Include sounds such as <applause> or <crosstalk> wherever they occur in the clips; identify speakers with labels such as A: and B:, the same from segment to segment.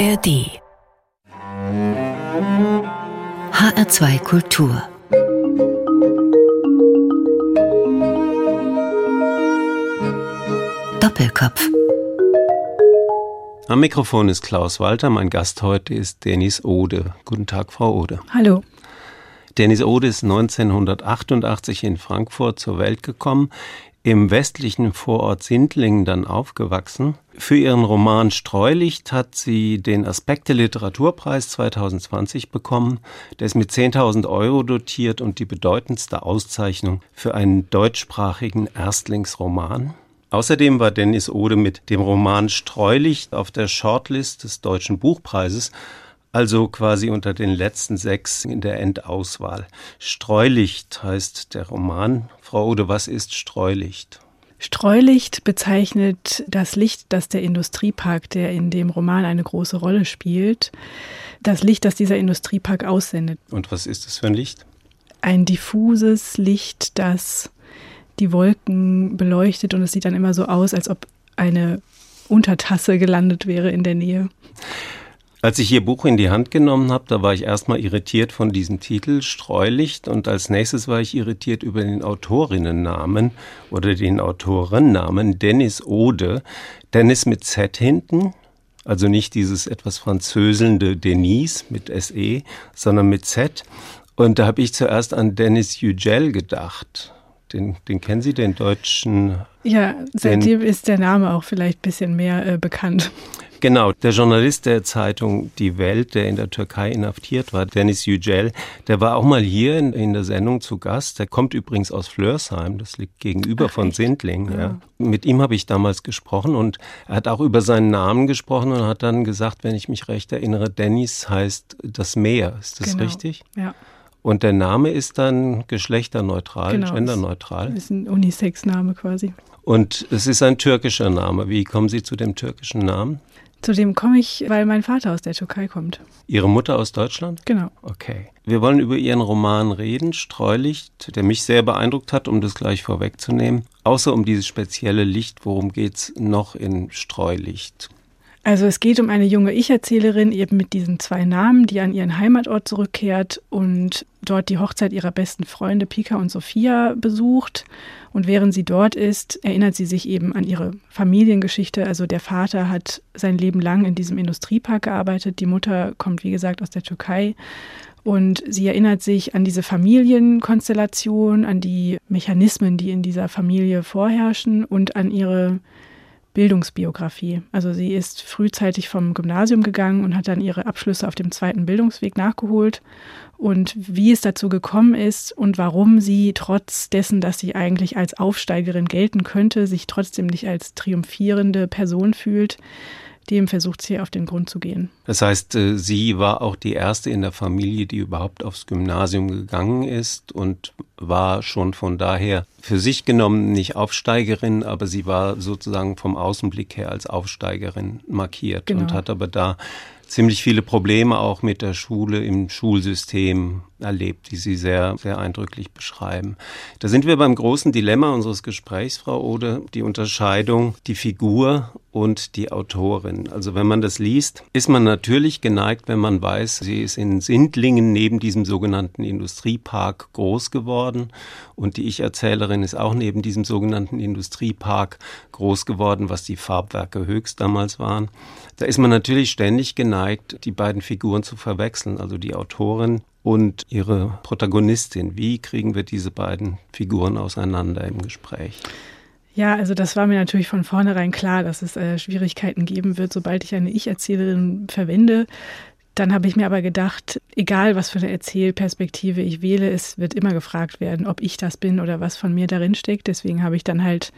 A: ARD HR2 Kultur Doppelkopf
B: Am Mikrofon ist Klaus Walter, mein Gast heute ist Dennis Ode. Guten Tag, Frau Ode.
C: Hallo.
B: Dennis Ode ist 1988 in Frankfurt zur Welt gekommen im westlichen Vorort Sindlingen dann aufgewachsen. Für ihren Roman Streulicht hat sie den Aspekte Literaturpreis 2020 bekommen. Der ist mit 10.000 Euro dotiert und die bedeutendste Auszeichnung für einen deutschsprachigen Erstlingsroman. Außerdem war Dennis Ode mit dem Roman Streulicht auf der Shortlist des Deutschen Buchpreises also quasi unter den letzten sechs in der Endauswahl. Streulicht heißt der Roman. Frau Ode, was ist Streulicht?
C: Streulicht bezeichnet das Licht, das der Industriepark, der in dem Roman eine große Rolle spielt, das Licht, das dieser Industriepark aussendet.
B: Und was ist das für ein Licht?
C: Ein diffuses Licht, das die Wolken beleuchtet und es sieht dann immer so aus, als ob eine Untertasse gelandet wäre in der Nähe.
B: Als ich Ihr Buch in die Hand genommen habe, da war ich erstmal irritiert von diesem Titel Streulicht und als nächstes war ich irritiert über den Autorinnennamen oder den Autorennamen Dennis Ode. Dennis mit Z hinten, also nicht dieses etwas französelnde Denise mit SE, sondern mit Z. Und da habe ich zuerst an Dennis Yücel gedacht. Den, den kennen Sie, den deutschen?
C: Ja, seitdem ist der Name auch vielleicht ein bisschen mehr äh, bekannt.
B: Genau, der Journalist der Zeitung Die Welt, der in der Türkei inhaftiert war, Dennis Yücel, der war auch mal hier in, in der Sendung zu Gast. Der kommt übrigens aus Flörsheim, das liegt gegenüber Ach, von Sindling. Ja. ja. Mit ihm habe ich damals gesprochen und er hat auch über seinen Namen gesprochen und hat dann gesagt, wenn ich mich recht erinnere, Dennis heißt das Meer. Ist das
C: genau.
B: richtig?
C: Ja.
B: Und der Name ist dann geschlechterneutral, genau, genderneutral.
C: Ist ein Unisex-Name quasi.
B: Und es ist ein türkischer Name. Wie kommen Sie zu dem türkischen Namen?
C: Zu dem komme ich, weil mein Vater aus der Türkei kommt.
B: Ihre Mutter aus Deutschland?
C: Genau.
B: Okay. Wir wollen über Ihren Roman reden, Streulicht, der mich sehr beeindruckt hat, um das gleich vorwegzunehmen. Außer um dieses spezielle Licht, worum geht es noch in Streulicht?
C: Also es geht um eine junge Ich-Erzählerin eben mit diesen zwei Namen, die an ihren Heimatort zurückkehrt und dort die Hochzeit ihrer besten Freunde Pika und Sophia besucht. Und während sie dort ist, erinnert sie sich eben an ihre Familiengeschichte. Also der Vater hat sein Leben lang in diesem Industriepark gearbeitet. Die Mutter kommt, wie gesagt, aus der Türkei. Und sie erinnert sich an diese Familienkonstellation, an die Mechanismen, die in dieser Familie vorherrschen und an ihre Bildungsbiografie. Also sie ist frühzeitig vom Gymnasium gegangen und hat dann ihre Abschlüsse auf dem zweiten Bildungsweg nachgeholt. Und wie es dazu gekommen ist und warum sie trotz dessen, dass sie eigentlich als Aufsteigerin gelten könnte, sich trotzdem nicht als triumphierende Person fühlt, dem versucht sie auf den Grund zu gehen.
B: Das heißt, äh, sie war auch die erste in der Familie, die überhaupt aufs Gymnasium gegangen ist und war schon von daher für sich genommen nicht Aufsteigerin, aber sie war sozusagen vom Außenblick her als Aufsteigerin markiert genau. und hat aber da ziemlich viele Probleme auch mit der Schule im Schulsystem erlebt, die Sie sehr, sehr eindrücklich beschreiben. Da sind wir beim großen Dilemma unseres Gesprächs, Frau Ode, die Unterscheidung, die Figur und die Autorin. Also wenn man das liest, ist man natürlich geneigt, wenn man weiß, sie ist in Sindlingen neben diesem sogenannten Industriepark groß geworden und die Ich-Erzählerin ist auch neben diesem sogenannten Industriepark groß geworden, was die Farbwerke höchst damals waren. Da ist man natürlich ständig geneigt, die beiden Figuren zu verwechseln, also die Autorin und ihre Protagonistin. Wie kriegen wir diese beiden Figuren auseinander im Gespräch?
C: Ja, also das war mir natürlich von vornherein klar, dass es äh, Schwierigkeiten geben wird, sobald ich eine Ich-Erzählerin verwende. Dann habe ich mir aber gedacht, egal was für eine Erzählperspektive ich wähle, es wird immer gefragt werden, ob ich das bin oder was von mir darin steckt. Deswegen habe ich dann halt,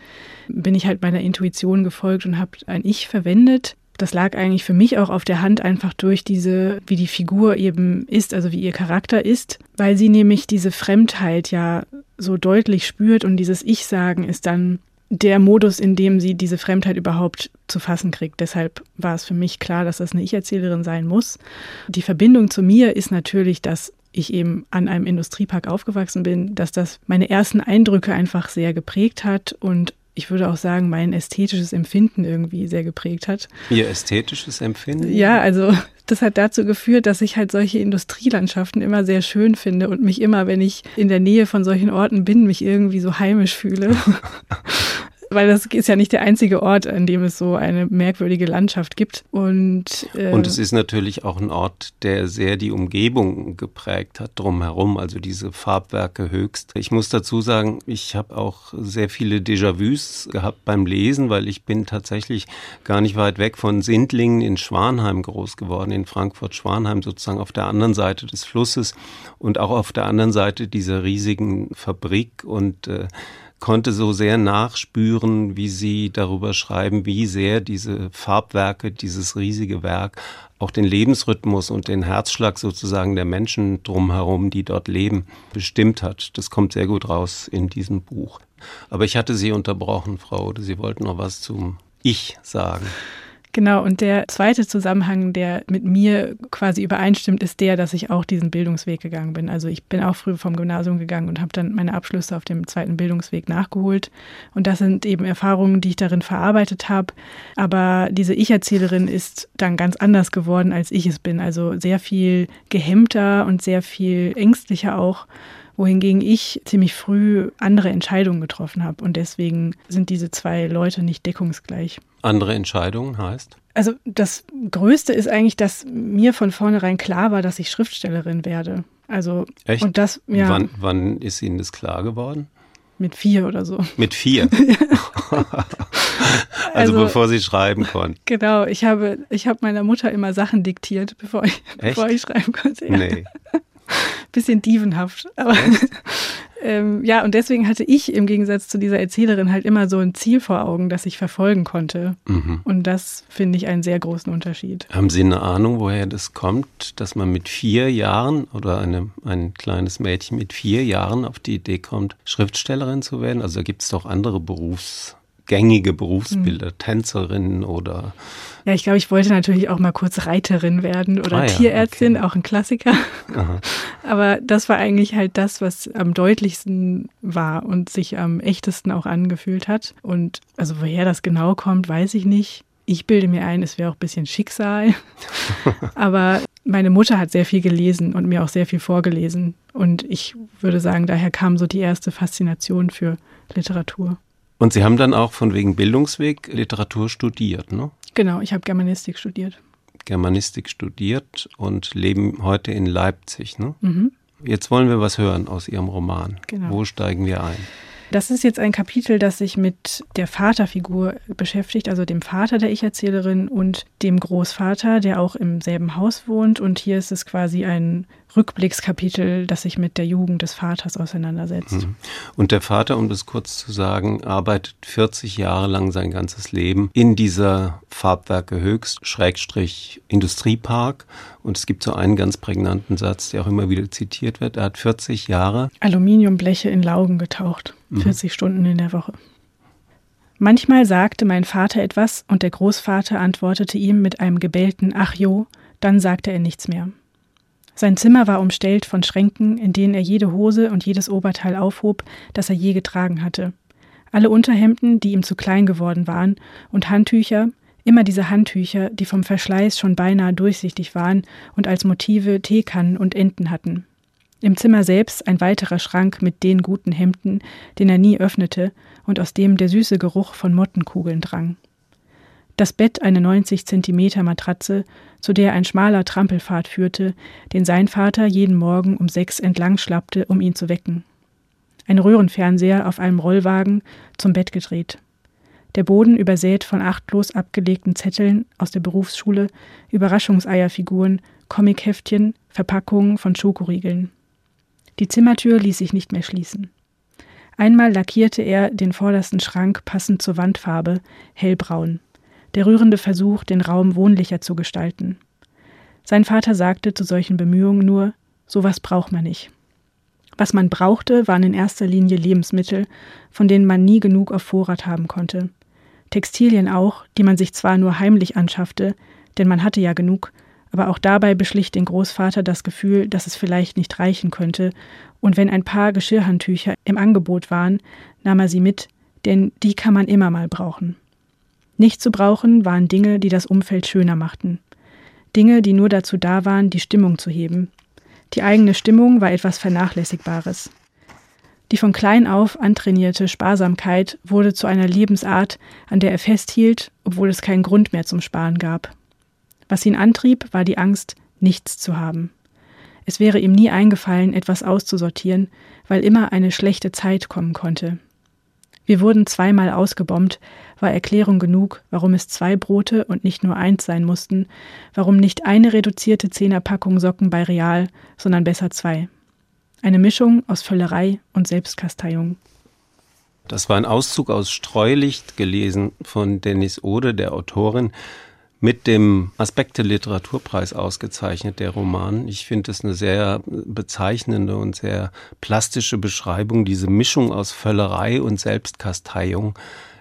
C: bin ich halt meiner Intuition gefolgt und habe ein Ich verwendet. Das lag eigentlich für mich auch auf der Hand einfach durch diese, wie die Figur eben ist, also wie ihr Charakter ist, weil sie nämlich diese Fremdheit ja so deutlich spürt und dieses Ich-Sagen ist dann der Modus, in dem sie diese Fremdheit überhaupt zu fassen kriegt. Deshalb war es für mich klar, dass das eine Ich-Erzählerin sein muss. Die Verbindung zu mir ist natürlich, dass ich eben an einem Industriepark aufgewachsen bin, dass das meine ersten Eindrücke einfach sehr geprägt hat und ich würde auch sagen, mein ästhetisches Empfinden irgendwie sehr geprägt hat.
B: Ihr ästhetisches Empfinden?
C: Ja, also das hat dazu geführt, dass ich halt solche Industrielandschaften immer sehr schön finde und mich immer, wenn ich in der Nähe von solchen Orten bin, mich irgendwie so heimisch fühle. <laughs> weil das ist ja nicht der einzige Ort, an dem es so eine merkwürdige Landschaft gibt. Und,
B: äh und es ist natürlich auch ein Ort, der sehr die Umgebung geprägt hat drumherum, also diese Farbwerke höchst. Ich muss dazu sagen, ich habe auch sehr viele Déjà-vus gehabt beim Lesen, weil ich bin tatsächlich gar nicht weit weg von Sindlingen in Schwanheim groß geworden, in Frankfurt-Schwanheim sozusagen auf der anderen Seite des Flusses und auch auf der anderen Seite dieser riesigen Fabrik und äh, konnte so sehr nachspüren, wie Sie darüber schreiben, wie sehr diese Farbwerke, dieses riesige Werk auch den Lebensrhythmus und den Herzschlag sozusagen der Menschen drumherum, die dort leben, bestimmt hat. Das kommt sehr gut raus in diesem Buch. Aber ich hatte Sie unterbrochen, Frau Ode. Sie wollten noch was zum Ich sagen.
C: Genau, und der zweite Zusammenhang, der mit mir quasi übereinstimmt, ist der, dass ich auch diesen Bildungsweg gegangen bin. Also ich bin auch früh vom Gymnasium gegangen und habe dann meine Abschlüsse auf dem zweiten Bildungsweg nachgeholt. Und das sind eben Erfahrungen, die ich darin verarbeitet habe. Aber diese Ich-Erzählerin ist dann ganz anders geworden, als ich es bin. Also sehr viel gehemmter und sehr viel ängstlicher auch wohingegen ich ziemlich früh andere Entscheidungen getroffen habe. Und deswegen sind diese zwei Leute nicht deckungsgleich.
B: Andere Entscheidungen heißt?
C: Also das Größte ist eigentlich, dass mir von vornherein klar war, dass ich Schriftstellerin werde. Also
B: Echt?
C: und das ja.
B: Wann, wann ist Ihnen das klar geworden?
C: Mit vier oder so.
B: Mit vier? <laughs> <laughs> also, also, bevor Sie schreiben konnten.
C: Genau, ich habe, ich habe meiner Mutter immer Sachen diktiert, bevor ich, bevor ich schreiben konnte. Ja. Nee. <laughs> Bisschen dievenhaft. Aber <laughs> ähm, ja, und deswegen hatte ich im Gegensatz zu dieser Erzählerin halt immer so ein Ziel vor Augen, das ich verfolgen konnte. Mhm. Und das finde ich einen sehr großen Unterschied.
B: Haben Sie eine Ahnung, woher das kommt, dass man mit vier Jahren oder eine, ein kleines Mädchen mit vier Jahren auf die Idee kommt, Schriftstellerin zu werden? Also gibt es doch andere Berufs gängige Berufsbilder, mhm. Tänzerin oder.
C: Ja, ich glaube, ich wollte natürlich auch mal kurz Reiterin werden oder ah, ja, Tierärztin, okay. auch ein Klassiker. Aha. <laughs> Aber das war eigentlich halt das, was am deutlichsten war und sich am echtesten auch angefühlt hat. Und also woher das genau kommt, weiß ich nicht. Ich bilde mir ein, es wäre auch ein bisschen Schicksal. <laughs> Aber meine Mutter hat sehr viel gelesen und mir auch sehr viel vorgelesen. Und ich würde sagen, daher kam so die erste Faszination für Literatur.
B: Und Sie haben dann auch von wegen Bildungsweg Literatur studiert, ne?
C: Genau, ich habe Germanistik studiert.
B: Germanistik studiert und leben heute in Leipzig, ne? Mhm. Jetzt wollen wir was hören aus Ihrem Roman. Genau. Wo steigen wir ein?
C: Das ist jetzt ein Kapitel, das sich mit der Vaterfigur beschäftigt, also dem Vater der Ich-Erzählerin und dem Großvater, der auch im selben Haus wohnt. Und hier ist es quasi ein Rückblickskapitel, das sich mit der Jugend des Vaters auseinandersetzt. Mhm.
B: Und der Vater, um das kurz zu sagen, arbeitet 40 Jahre lang sein ganzes Leben in dieser Farbwerke Höchst, Schrägstrich Industriepark. Und es gibt so einen ganz prägnanten Satz, der auch immer wieder zitiert wird. Er hat 40 Jahre
C: Aluminiumbleche in Laugen getaucht, 40 mhm. Stunden in der Woche. Manchmal sagte mein Vater etwas und der Großvater antwortete ihm mit einem gebellten Ach jo, dann sagte er nichts mehr. Sein Zimmer war umstellt von Schränken, in denen er jede Hose und jedes Oberteil aufhob, das er je getragen hatte. Alle Unterhemden, die ihm zu klein geworden waren, und Handtücher, immer diese Handtücher, die vom Verschleiß schon beinahe durchsichtig waren und als Motive Teekannen und Enten hatten. Im Zimmer selbst ein weiterer Schrank mit den guten Hemden, den er nie öffnete und aus dem der süße Geruch von Mottenkugeln drang. Das Bett eine 90 Zentimeter Matratze, zu der ein schmaler Trampelpfad führte, den sein Vater jeden Morgen um sechs entlang schlappte, um ihn zu wecken. Ein Röhrenfernseher auf einem Rollwagen zum Bett gedreht. Der Boden übersät von achtlos abgelegten Zetteln aus der Berufsschule, Überraschungseierfiguren, Comicheftchen, Verpackungen von Schokoriegeln. Die Zimmertür ließ sich nicht mehr schließen. Einmal lackierte er den vordersten Schrank passend zur Wandfarbe, hellbraun der rührende Versuch, den Raum wohnlicher zu gestalten. Sein Vater sagte zu solchen Bemühungen nur, sowas braucht man nicht. Was man brauchte, waren in erster Linie Lebensmittel, von denen man nie genug auf Vorrat haben konnte. Textilien auch, die man sich zwar nur heimlich anschaffte, denn man hatte ja genug, aber auch dabei beschlich den Großvater das Gefühl, dass es vielleicht nicht reichen könnte, und wenn ein paar Geschirrhandtücher im Angebot waren, nahm er sie mit, denn die kann man immer mal brauchen. Nicht zu brauchen waren Dinge, die das Umfeld schöner machten. Dinge, die nur dazu da waren, die Stimmung zu heben. Die eigene Stimmung war etwas Vernachlässigbares. Die von klein auf antrainierte Sparsamkeit wurde zu einer Lebensart, an der er festhielt, obwohl es keinen Grund mehr zum Sparen gab. Was ihn antrieb, war die Angst, nichts zu haben. Es wäre ihm nie eingefallen, etwas auszusortieren, weil immer eine schlechte Zeit kommen konnte. Wir wurden zweimal ausgebombt, war Erklärung genug, warum es zwei Brote und nicht nur eins sein mussten, warum nicht eine reduzierte Zehnerpackung Socken bei Real, sondern besser zwei. Eine Mischung aus Völlerei und Selbstkasteiung.
B: Das war ein Auszug aus Streulicht, gelesen von Dennis Ode, der Autorin, mit dem Aspekte Literaturpreis ausgezeichnet, der Roman. Ich finde es eine sehr bezeichnende und sehr plastische Beschreibung, diese Mischung aus Völlerei und Selbstkasteiung.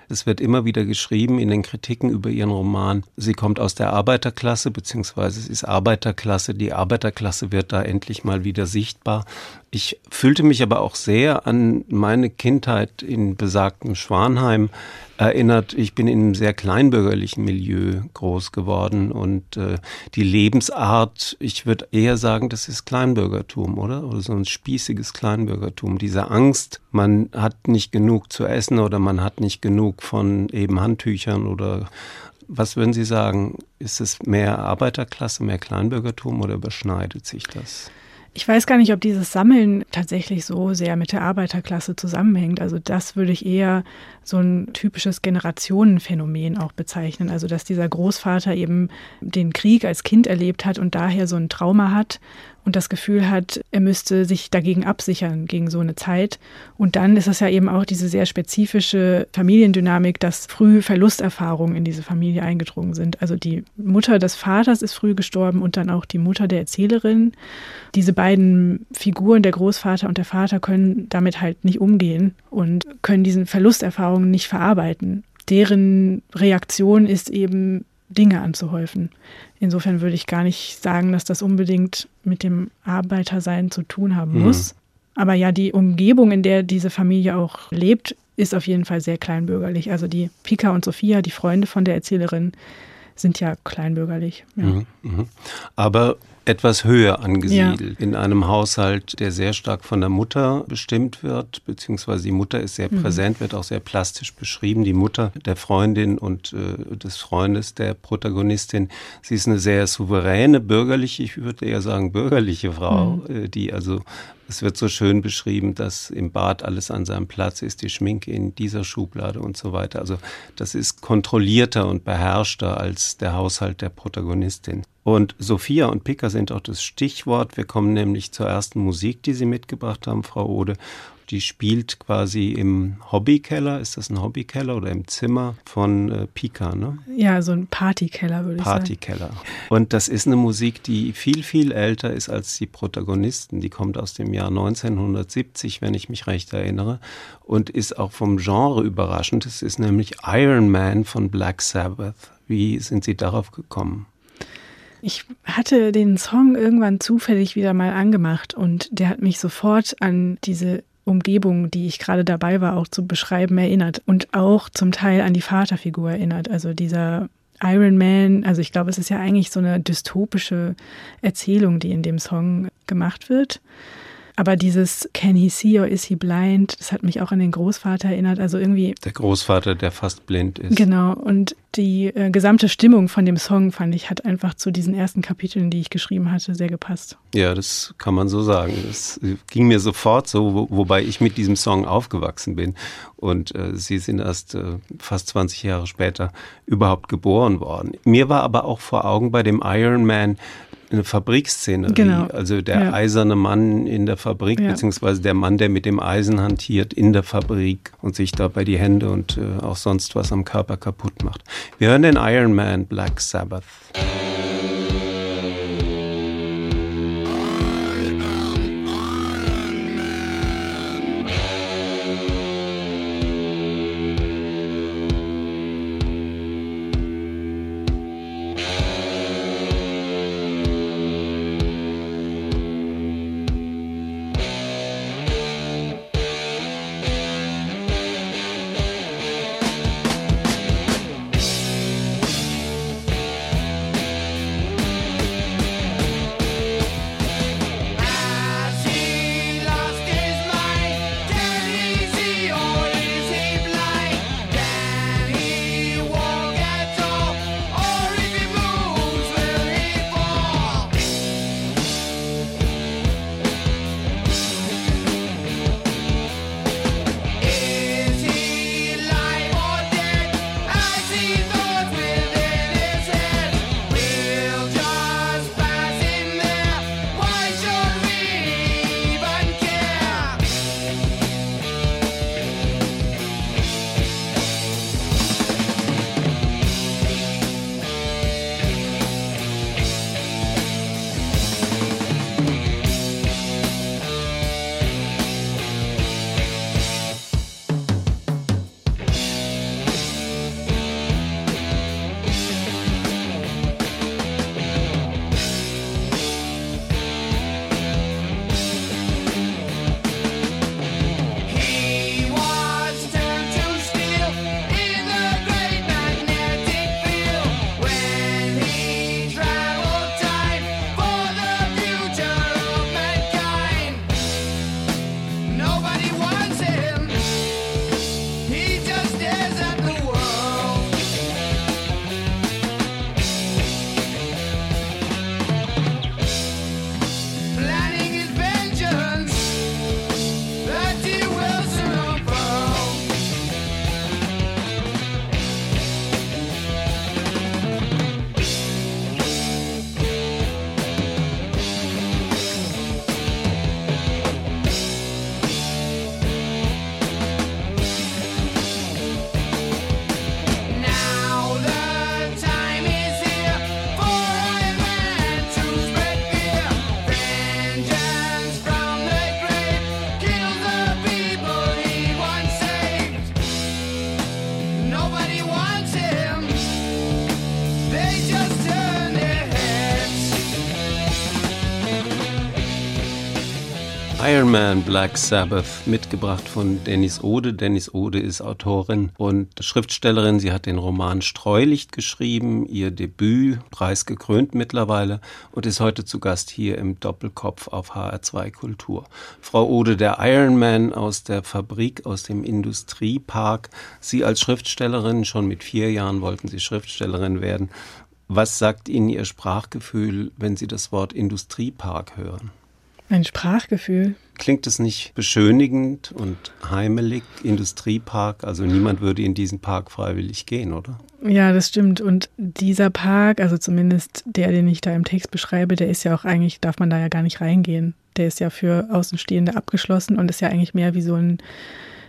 B: Es wird immer wieder geschrieben in den Kritiken über ihren Roman, sie kommt aus der Arbeiterklasse, beziehungsweise es ist Arbeiterklasse. Die Arbeiterklasse wird da endlich mal wieder sichtbar. Ich fühlte mich aber auch sehr an meine Kindheit in besagtem Schwanheim erinnert. Ich bin in einem sehr kleinbürgerlichen Milieu groß geworden und äh, die Lebensart, ich würde eher sagen, das ist Kleinbürgertum, oder? Oder so ein spießiges Kleinbürgertum. Diese Angst, man hat nicht genug zu essen oder man hat nicht genug von eben Handtüchern oder was würden Sie sagen? Ist es mehr Arbeiterklasse, mehr Kleinbürgertum oder überschneidet sich das?
C: Ich weiß gar nicht, ob dieses Sammeln tatsächlich so sehr mit der Arbeiterklasse zusammenhängt. Also das würde ich eher so ein typisches Generationenphänomen auch bezeichnen. Also dass dieser Großvater eben den Krieg als Kind erlebt hat und daher so ein Trauma hat und das Gefühl hat, er müsste sich dagegen absichern, gegen so eine Zeit. Und dann ist es ja eben auch diese sehr spezifische Familiendynamik, dass früh Verlusterfahrungen in diese Familie eingedrungen sind. Also die Mutter des Vaters ist früh gestorben und dann auch die Mutter der Erzählerin. Diese beiden Figuren, der Großvater und der Vater, können damit halt nicht umgehen und können diesen Verlusterfahrungen nicht verarbeiten. Deren Reaktion ist eben Dinge anzuhäufen. Insofern würde ich gar nicht sagen, dass das unbedingt mit dem Arbeitersein zu tun haben mhm. muss. Aber ja, die Umgebung, in der diese Familie auch lebt, ist auf jeden Fall sehr kleinbürgerlich. Also die Pika und Sophia, die Freunde von der Erzählerin, sind ja kleinbürgerlich. Ja. Mhm,
B: mh. Aber etwas höher angesiedelt. Ja. In einem Haushalt, der sehr stark von der Mutter bestimmt wird, beziehungsweise die Mutter ist sehr mhm. präsent, wird auch sehr plastisch beschrieben. Die Mutter der Freundin und äh, des Freundes der Protagonistin. Sie ist eine sehr souveräne, bürgerliche, ich würde eher sagen bürgerliche Frau, mhm. äh, die also es wird so schön beschrieben, dass im Bad alles an seinem Platz ist, die Schminke in dieser Schublade und so weiter. Also das ist kontrollierter und beherrschter als der Haushalt der Protagonistin. Und Sophia und Pika sind auch das Stichwort. Wir kommen nämlich zur ersten Musik, die Sie mitgebracht haben, Frau Ode die spielt quasi im Hobbykeller. Ist das ein Hobbykeller oder im Zimmer von äh, Pika, ne?
C: Ja, so ein Partykeller, würde ich
B: sagen. Partykeller. Und das ist eine Musik, die viel, viel älter ist als die Protagonisten. Die kommt aus dem Jahr 1970, wenn ich mich recht erinnere. Und ist auch vom Genre überraschend. Es ist nämlich Iron Man von Black Sabbath. Wie sind Sie darauf gekommen?
C: Ich hatte den Song irgendwann zufällig wieder mal angemacht und der hat mich sofort an diese Umgebung, die ich gerade dabei war, auch zu beschreiben, erinnert und auch zum Teil an die Vaterfigur erinnert. Also dieser Iron Man, also ich glaube, es ist ja eigentlich so eine dystopische Erzählung, die in dem Song gemacht wird. Aber dieses Can he see or is he blind, das hat mich auch an den Großvater erinnert. Also irgendwie.
B: Der Großvater, der fast blind ist.
C: Genau. Und die äh, gesamte Stimmung von dem Song, fand ich, hat einfach zu diesen ersten Kapiteln, die ich geschrieben hatte, sehr gepasst.
B: Ja, das kann man so sagen. Es ging mir sofort so, wo, wobei ich mit diesem Song aufgewachsen bin. Und äh, sie sind erst äh, fast 20 Jahre später überhaupt geboren worden. Mir war aber auch vor Augen bei dem Iron Man, eine Fabrikszenerie. Genau. Also der ja. eiserne Mann in der Fabrik, ja. beziehungsweise der Mann, der mit dem Eisen hantiert in der Fabrik und sich dabei die Hände und äh, auch sonst was am Körper kaputt macht. Wir hören den Iron Man Black Sabbath. Man Black Sabbath, mitgebracht von Dennis Ode. Dennis Ode ist Autorin und Schriftstellerin. Sie hat den Roman Streulicht geschrieben, ihr Debüt, preisgekrönt mittlerweile und ist heute zu Gast hier im Doppelkopf auf HR2 Kultur. Frau Ode, der Iron Man aus der Fabrik, aus dem Industriepark. Sie als Schriftstellerin, schon mit vier Jahren wollten Sie Schriftstellerin werden. Was sagt Ihnen Ihr Sprachgefühl, wenn Sie das Wort Industriepark hören?
C: Ein Sprachgefühl.
B: Klingt es nicht beschönigend und heimelig, Industriepark? Also niemand würde in diesen Park freiwillig gehen, oder?
C: Ja, das stimmt. Und dieser Park, also zumindest der, den ich da im Text beschreibe, der ist ja auch eigentlich, darf man da ja gar nicht reingehen. Der ist ja für Außenstehende abgeschlossen und ist ja eigentlich mehr wie so ein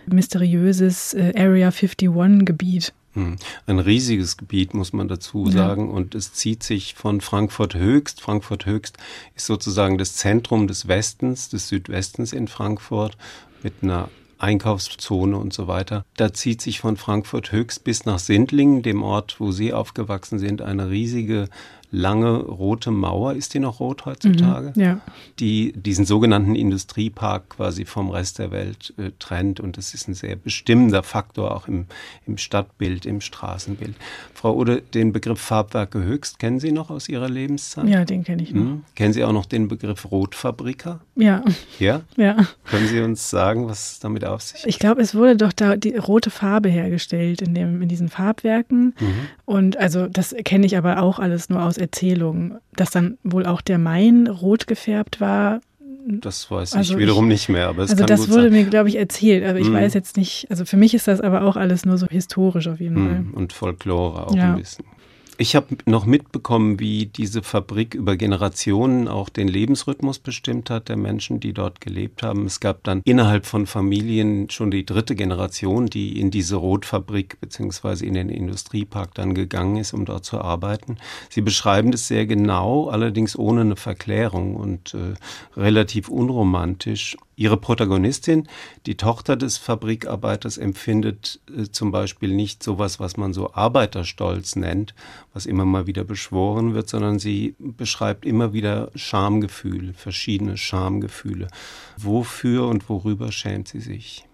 C: mysteriöses äh, Area 51 Gebiet.
B: Hm. Ein riesiges Gebiet, muss man dazu sagen. Ja. Und es zieht sich von Frankfurt Höchst. Frankfurt Höchst ist sozusagen das Zentrum des Westens, des Südwestens in Frankfurt mit einer Einkaufszone und so weiter. Da zieht sich von Frankfurt Höchst bis nach Sindlingen, dem Ort, wo Sie aufgewachsen sind, eine riesige lange rote Mauer, ist die noch rot heutzutage?
C: Mhm, ja.
B: Die diesen sogenannten Industriepark quasi vom Rest der Welt äh, trennt. Und das ist ein sehr bestimmender Faktor auch im, im Stadtbild, im Straßenbild. Frau Ode, den Begriff Farbwerke Höchst kennen Sie noch aus Ihrer Lebenszeit?
C: Ja, den kenne ich noch.
B: Hm? Kennen Sie auch noch den Begriff Rotfabriker?
C: Ja.
B: Ja? <laughs>
C: Ja.
B: Können Sie uns sagen, was damit auf sich
C: Ich glaube, es wurde doch da die rote Farbe hergestellt in, dem, in diesen Farbwerken. Mhm. Und also das kenne ich aber auch alles nur aus Erzählung, dass dann wohl auch der Main rot gefärbt war.
B: Das weiß also ich wiederum ich, nicht mehr, aber es
C: Also das wurde
B: sein.
C: mir, glaube ich, erzählt, aber ich mm. weiß jetzt nicht, also für mich ist das aber auch alles nur so historisch auf jeden mm. Fall.
B: Und Folklore auch ja. ein bisschen. Ich habe noch mitbekommen, wie diese Fabrik über Generationen auch den Lebensrhythmus bestimmt hat der Menschen, die dort gelebt haben. Es gab dann innerhalb von Familien schon die dritte Generation, die in diese Rotfabrik beziehungsweise in den Industriepark dann gegangen ist, um dort zu arbeiten. Sie beschreiben das sehr genau, allerdings ohne eine Verklärung und äh, relativ unromantisch. Ihre Protagonistin, die Tochter des Fabrikarbeiters, empfindet äh, zum Beispiel nicht sowas, was man so Arbeiterstolz nennt, was immer mal wieder beschworen wird, sondern sie beschreibt immer wieder Schamgefühle, verschiedene Schamgefühle. Wofür und worüber schämt sie sich?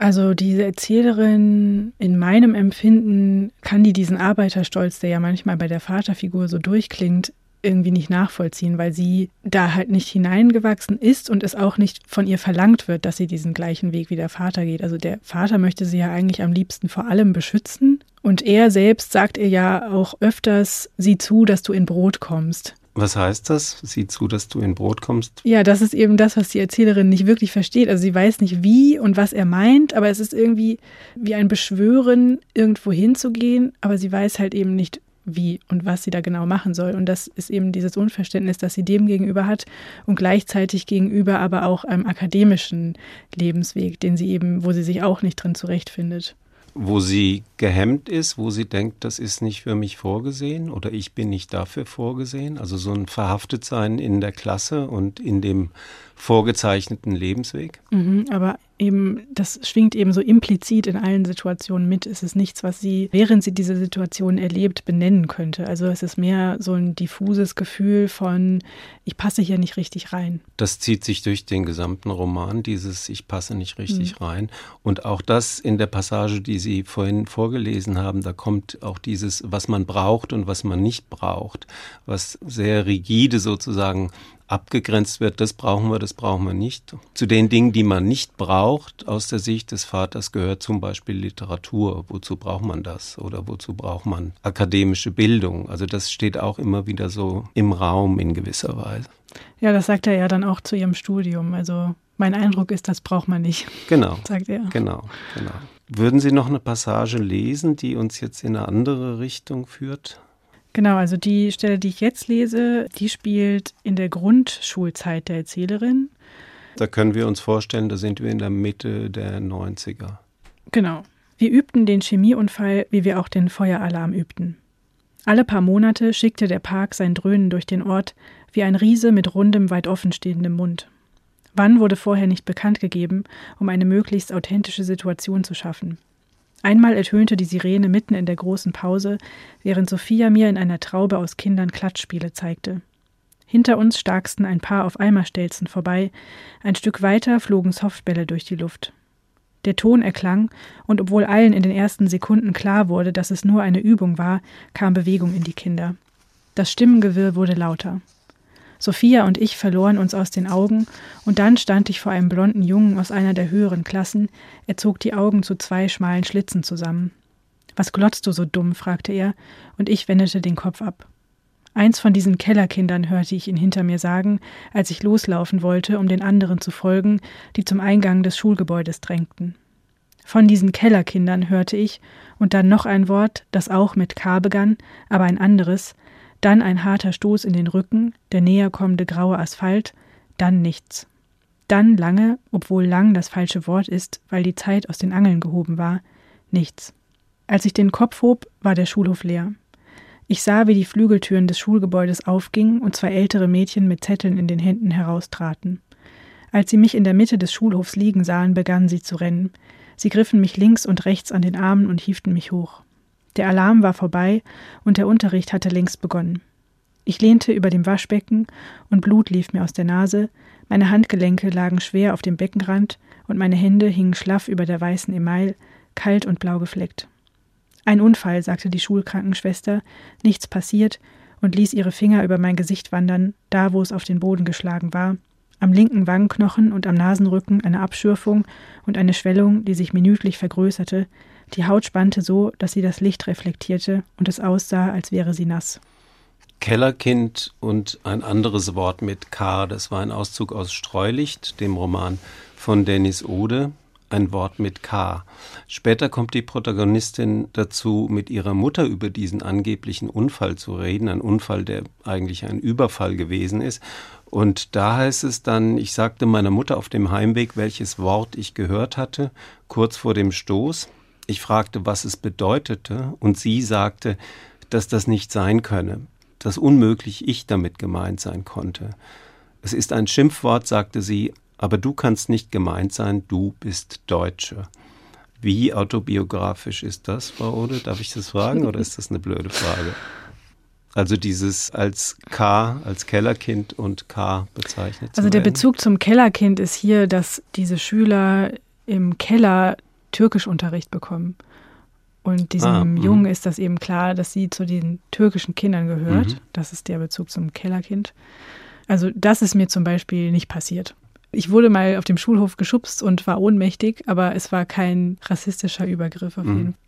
C: Also diese Erzählerin, in meinem Empfinden kann die diesen Arbeiterstolz, der ja manchmal bei der Vaterfigur so durchklingt, irgendwie nicht nachvollziehen, weil sie da halt nicht hineingewachsen ist und es auch nicht von ihr verlangt wird, dass sie diesen gleichen Weg wie der Vater geht. Also der Vater möchte sie ja eigentlich am liebsten vor allem beschützen und er selbst sagt ihr ja auch öfters, sieh zu, dass du in Brot kommst.
B: Was heißt das? Sieh zu, dass du in Brot kommst?
C: Ja, das ist eben das, was die Erzählerin nicht wirklich versteht. Also sie weiß nicht wie und was er meint, aber es ist irgendwie wie ein Beschwören, irgendwo hinzugehen, aber sie weiß halt eben nicht, wie und was sie da genau machen soll. Und das ist eben dieses Unverständnis, das sie dem gegenüber hat und gleichzeitig gegenüber aber auch einem akademischen Lebensweg, den sie eben, wo sie sich auch nicht drin zurechtfindet.
B: Wo sie gehemmt ist, wo sie denkt, das ist nicht für mich vorgesehen oder ich bin nicht dafür vorgesehen. Also so ein Verhaftetsein in der Klasse und in dem vorgezeichneten Lebensweg.
C: Mhm, aber eben, das schwingt eben so implizit in allen Situationen mit. Es ist nichts, was sie, während sie diese Situation erlebt, benennen könnte. Also es ist mehr so ein diffuses Gefühl von, ich passe hier nicht richtig rein.
B: Das zieht sich durch den gesamten Roman, dieses Ich passe nicht richtig mhm. rein. Und auch das in der Passage, die Sie vorhin vorgelesen haben, da kommt auch dieses, was man braucht und was man nicht braucht, was sehr rigide sozusagen abgegrenzt wird, das brauchen wir, das brauchen wir nicht. Zu den Dingen, die man nicht braucht, aus der Sicht des Vaters gehört zum Beispiel Literatur. Wozu braucht man das? Oder wozu braucht man akademische Bildung? Also das steht auch immer wieder so im Raum in gewisser Weise.
C: Ja, das sagt er ja dann auch zu ihrem Studium. Also mein Eindruck ist, das braucht man nicht. <laughs>
B: Genau.
C: sagt er.
B: Genau, genau. Würden Sie noch eine Passage lesen, die uns jetzt in eine andere Richtung führt?
C: Genau, also die Stelle, die ich jetzt lese, die spielt in der Grundschulzeit der Erzählerin.
B: Da können wir uns vorstellen, da sind wir in der Mitte der 90er.
C: Genau. Wir übten den Chemieunfall, wie wir auch den Feueralarm übten. Alle paar Monate schickte der Park sein Dröhnen durch den Ort, wie ein Riese mit rundem, weit offenstehendem Mund. Wann wurde vorher nicht bekannt gegeben, um eine möglichst authentische Situation zu schaffen. Einmal ertönte die Sirene mitten in der großen Pause, während Sophia mir in einer Traube aus Kindern Klatschspiele zeigte. Hinter uns starksten ein paar auf Eimerstelzen vorbei, ein Stück weiter flogen Softbälle durch die Luft. Der Ton erklang, und obwohl allen in den ersten Sekunden klar wurde, dass es nur eine Übung war, kam Bewegung in die Kinder. Das Stimmengewirr wurde lauter. Sophia und ich verloren uns aus den Augen, und dann stand ich vor einem blonden Jungen aus einer der höheren Klassen, er zog die Augen zu zwei schmalen Schlitzen zusammen. Was glotzt du so dumm? fragte er, und ich wendete den Kopf ab. Eins von diesen Kellerkindern hörte ich ihn hinter mir sagen, als ich loslaufen wollte, um den anderen zu folgen, die zum Eingang des Schulgebäudes drängten. Von diesen Kellerkindern hörte ich, und dann noch ein Wort, das auch mit K begann, aber ein anderes, dann ein harter Stoß in den Rücken, der näher kommende graue Asphalt, dann nichts. Dann lange, obwohl lang das falsche Wort ist, weil die Zeit aus den Angeln gehoben war, nichts. Als ich den Kopf hob, war der Schulhof leer. Ich sah, wie die Flügeltüren des Schulgebäudes aufgingen und zwei ältere Mädchen mit Zetteln in den Händen heraustraten. Als sie mich in der Mitte des Schulhofs liegen sahen, begannen sie zu rennen. Sie griffen mich links und rechts an den Armen und hieften mich hoch. Der Alarm war vorbei und der Unterricht hatte längst begonnen. Ich lehnte über dem Waschbecken und Blut lief mir aus der Nase, meine Handgelenke lagen schwer auf dem Beckenrand und meine Hände hingen schlaff über der weißen Email, kalt und blau gefleckt. Ein Unfall, sagte die Schulkrankenschwester, nichts passiert und ließ ihre Finger über mein Gesicht wandern, da wo es auf den Boden geschlagen war, am linken Wangenknochen und am Nasenrücken eine Abschürfung und eine Schwellung, die sich minütlich vergrößerte, die Haut spannte so, dass sie das Licht reflektierte und es aussah, als wäre sie nass.
B: Kellerkind und ein anderes Wort mit K, das war ein Auszug aus Streulicht, dem Roman von Dennis Ode, ein Wort mit K. Später kommt die Protagonistin dazu, mit ihrer Mutter über diesen angeblichen Unfall zu reden, ein Unfall, der eigentlich ein Überfall gewesen ist. Und da heißt es dann, ich sagte meiner Mutter auf dem Heimweg, welches Wort ich gehört hatte, kurz vor dem Stoß. Ich fragte, was es bedeutete, und sie sagte, dass das nicht sein könne, dass unmöglich ich damit gemeint sein konnte. Es ist ein Schimpfwort, sagte sie, aber du kannst nicht gemeint sein, du bist Deutsche. Wie autobiografisch ist das, Frau Ode? Darf ich das fragen oder ist das eine blöde Frage? Also dieses als K, als Kellerkind und K bezeichnet.
C: Also der Bezug zum Kellerkind ist hier, dass diese Schüler im Keller Türkischunterricht bekommen. Und diesem ah, mhm. Jungen ist das eben klar, dass sie zu den türkischen Kindern gehört. Mhm. Das ist der Bezug zum Kellerkind. Also das ist mir zum Beispiel nicht passiert. Ich wurde mal auf dem Schulhof geschubst und war ohnmächtig, aber es war kein rassistischer Übergriff auf mhm. jeden Fall.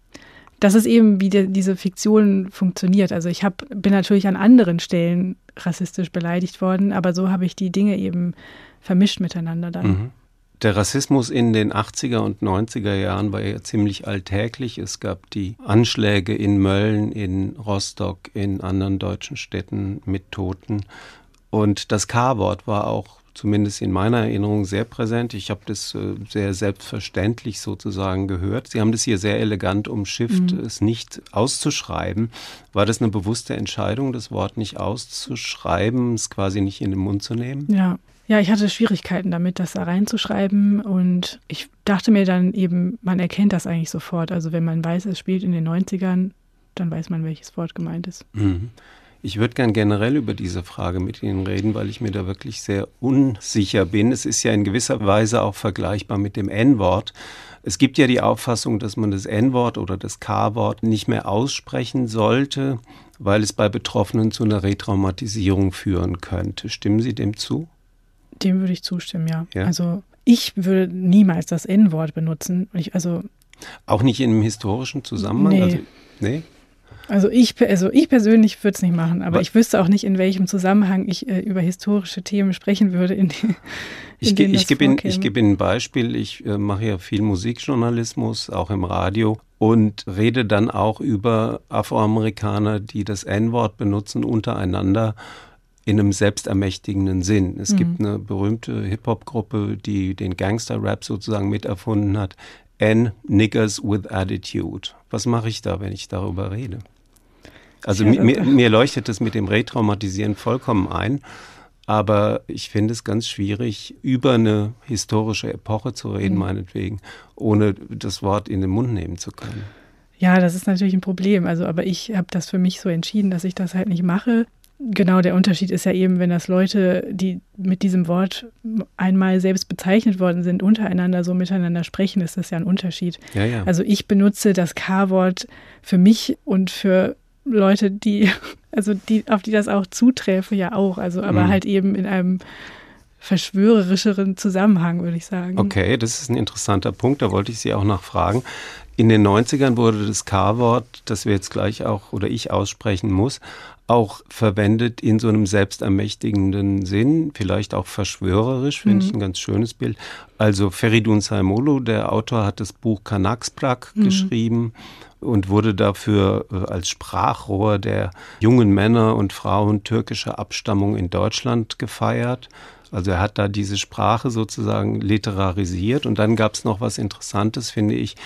C: Das ist eben, wie die, diese Fiktion funktioniert. Also ich hab, bin natürlich an anderen Stellen rassistisch beleidigt worden, aber so habe ich die Dinge eben vermischt miteinander dann. Mhm.
B: Der Rassismus in den 80er und 90er Jahren war ja ziemlich alltäglich. Es gab die Anschläge in Mölln, in Rostock, in anderen deutschen Städten mit Toten. Und das K-Wort war auch zumindest in meiner Erinnerung sehr präsent. Ich habe das äh, sehr selbstverständlich sozusagen gehört. Sie haben das hier sehr elegant umschifft, mhm. es nicht auszuschreiben. War das eine bewusste Entscheidung, das Wort nicht auszuschreiben, es quasi nicht in den Mund zu nehmen?
C: Ja, ja, ich hatte Schwierigkeiten damit, das da reinzuschreiben und ich dachte mir dann eben, man erkennt das eigentlich sofort. Also wenn man weiß, es spielt in den 90ern, dann weiß man, welches Wort gemeint ist.
B: Mhm. Ich würde gern generell über diese Frage mit Ihnen reden, weil ich mir da wirklich sehr unsicher bin. Es ist ja in gewisser Weise auch vergleichbar mit dem N-Wort. Es gibt ja die Auffassung, dass man das N-Wort oder das K-Wort nicht mehr aussprechen sollte, weil es bei Betroffenen zu einer Retraumatisierung führen könnte. Stimmen Sie dem zu?
C: Dem würde ich zustimmen, ja. ja? Also ich würde niemals das N-Wort benutzen. Ich, also
B: auch nicht in einem historischen Zusammenhang?
C: Nee.
B: Also, nee?
C: Also ich, also ich persönlich würde es nicht machen, aber Was? ich wüsste auch nicht, in welchem Zusammenhang ich äh, über historische Themen sprechen würde. In,
B: in ich, ge ich gebe Ihnen, geb Ihnen ein Beispiel. Ich äh, mache ja viel Musikjournalismus, auch im Radio, und rede dann auch über Afroamerikaner, die das N-Wort benutzen untereinander in einem selbstermächtigenden Sinn. Es mhm. gibt eine berühmte Hip-Hop-Gruppe, die den Gangster-Rap sozusagen miterfunden hat. N Niggers with Attitude. Was mache ich da, wenn ich darüber rede? Also ja, mir, mir leuchtet das mit dem Retraumatisieren vollkommen ein. Aber ich finde es ganz schwierig, über eine historische Epoche zu reden, mhm. meinetwegen, ohne das Wort in den Mund nehmen zu können.
C: Ja, das ist natürlich ein Problem. Also, aber ich habe das für mich so entschieden, dass ich das halt nicht mache Genau, der Unterschied ist ja eben, wenn das Leute, die mit diesem Wort einmal selbst bezeichnet worden sind, untereinander so miteinander sprechen, ist das ja ein Unterschied.
B: Ja, ja.
C: Also ich benutze das K-Wort für mich und für Leute, die, <laughs> also die, auf die das auch zuträfe, ja auch. Also aber
B: Mhm.
C: halt eben in einem verschwörerischeren Zusammenhang, würde ich sagen.
B: Okay, das ist ein interessanter Punkt, da wollte ich Sie auch nachfragen. In den 90ern wurde das K-Wort, das wir jetzt gleich auch oder ich aussprechen muss, auch verwendet in so einem selbstermächtigenden Sinn, vielleicht auch verschwörerisch, finde ich ein ganz schönes Bild. Also Feridun Saimolo, der Autor, hat das Buch Kanaksprak geschrieben und wurde dafür äh, als Sprachrohr der jungen Männer und Frauen türkischer Abstammung in Deutschland gefeiert. Also er hat da diese Sprache sozusagen literarisiert und dann gab es noch was Interessantes, finde ich.